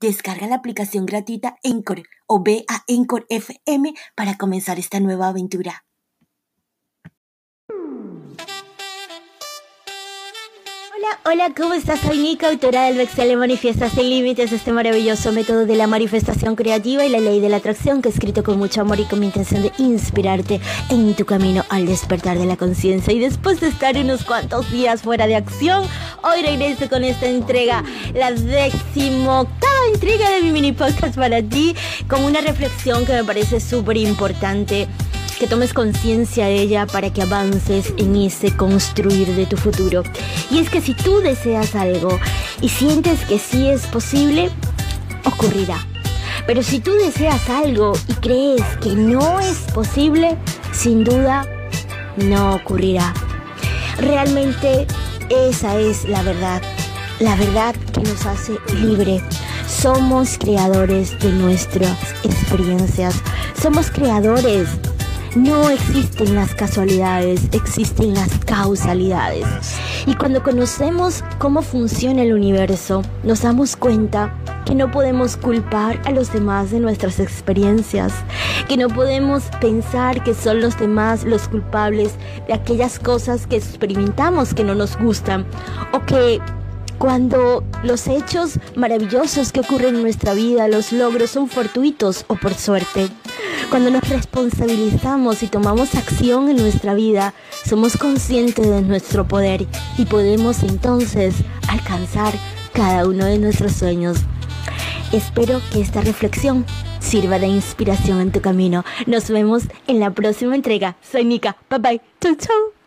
Descarga la aplicación gratuita Encore o ve a Encore FM para comenzar esta nueva aventura. Hola, hola, ¿cómo estás? Soy Nika, autora del Vexel Manifiesta Sin Límites, este maravilloso método de la manifestación creativa y la ley de la atracción que he escrito con mucho amor y con mi intención de inspirarte en tu camino al despertar de la conciencia. Y después de estar unos cuantos días fuera de acción, hoy regreso con esta entrega, la décimo octava entrega de mi mini podcast para ti, con una reflexión que me parece súper importante que tomes conciencia de ella para que avances en ese construir de tu futuro. Y es que si tú deseas algo y sientes que sí es posible, ocurrirá. Pero si tú deseas algo y crees que no es posible, sin duda no ocurrirá. Realmente esa es la verdad. La verdad que nos hace libre. Somos creadores de nuestras experiencias. Somos creadores no existen las casualidades, existen las causalidades. Y cuando conocemos cómo funciona el universo, nos damos cuenta que no podemos culpar a los demás de nuestras experiencias, que no podemos pensar que son los demás los culpables de aquellas cosas que experimentamos que no nos gustan o que cuando los hechos maravillosos que ocurren en nuestra vida, los logros son fortuitos o por suerte. Cuando nos responsabilizamos y tomamos acción en nuestra vida, somos conscientes de nuestro poder y podemos entonces alcanzar cada uno de nuestros sueños. Espero que esta reflexión sirva de inspiración en tu camino. Nos vemos en la próxima entrega. Soy Nika. Bye bye. Chau chau.